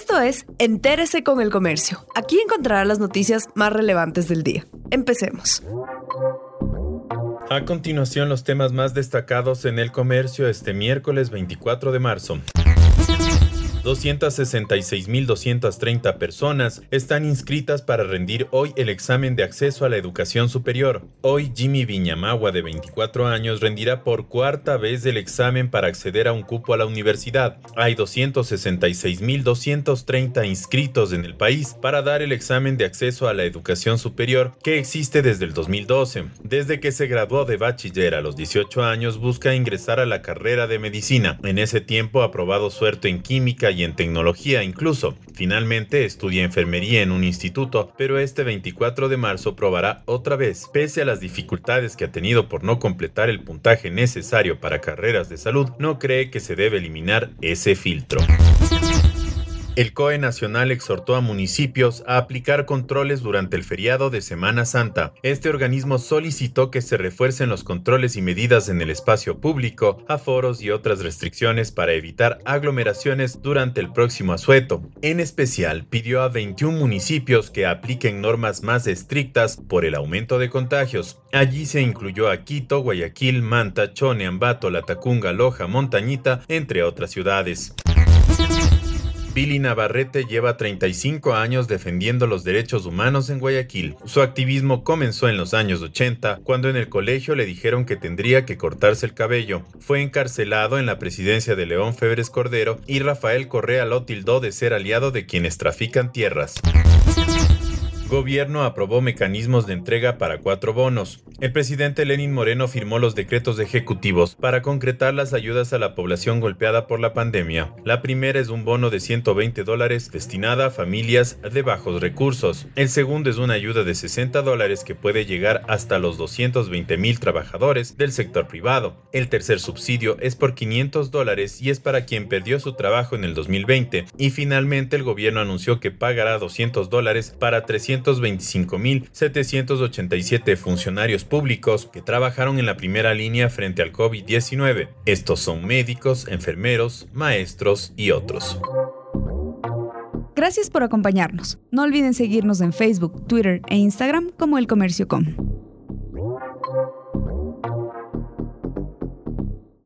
Esto es Entérese con el Comercio. Aquí encontrará las noticias más relevantes del día. Empecemos. A continuación, los temas más destacados en el comercio este miércoles 24 de marzo. 266.230 personas están inscritas para rendir hoy el examen de acceso a la educación superior. Hoy Jimmy Viñamagua, de 24 años, rendirá por cuarta vez el examen para acceder a un cupo a la universidad. Hay 266.230 inscritos en el país para dar el examen de acceso a la educación superior que existe desde el 2012. Desde que se graduó de bachiller a los 18 años, busca ingresar a la carrera de medicina. En ese tiempo ha probado suerte en química en tecnología incluso. Finalmente estudia enfermería en un instituto, pero este 24 de marzo probará otra vez. Pese a las dificultades que ha tenido por no completar el puntaje necesario para carreras de salud, no cree que se debe eliminar ese filtro. El COE Nacional exhortó a municipios a aplicar controles durante el feriado de Semana Santa. Este organismo solicitó que se refuercen los controles y medidas en el espacio público, aforos y otras restricciones para evitar aglomeraciones durante el próximo asueto. En especial, pidió a 21 municipios que apliquen normas más estrictas por el aumento de contagios. Allí se incluyó a Quito, Guayaquil, Manta, Chone, Ambato, Latacunga, Loja, Montañita, entre otras ciudades. Billy Navarrete lleva 35 años defendiendo los derechos humanos en Guayaquil. Su activismo comenzó en los años 80, cuando en el colegio le dijeron que tendría que cortarse el cabello. Fue encarcelado en la presidencia de León Febres Cordero y Rafael Correa lo tildó de ser aliado de quienes trafican tierras. Gobierno aprobó mecanismos de entrega para cuatro bonos. El presidente Lenin Moreno firmó los decretos ejecutivos para concretar las ayudas a la población golpeada por la pandemia. La primera es un bono de 120 dólares destinada a familias de bajos recursos. El segundo es una ayuda de 60 dólares que puede llegar hasta los 220 mil trabajadores del sector privado. El tercer subsidio es por 500 dólares y es para quien perdió su trabajo en el 2020. Y finalmente el gobierno anunció que pagará 200 dólares para 300 225.787 funcionarios públicos que trabajaron en la primera línea frente al COVID-19. Estos son médicos, enfermeros, maestros y otros. Gracias por acompañarnos. No olviden seguirnos en Facebook, Twitter e Instagram como El Comercio Com.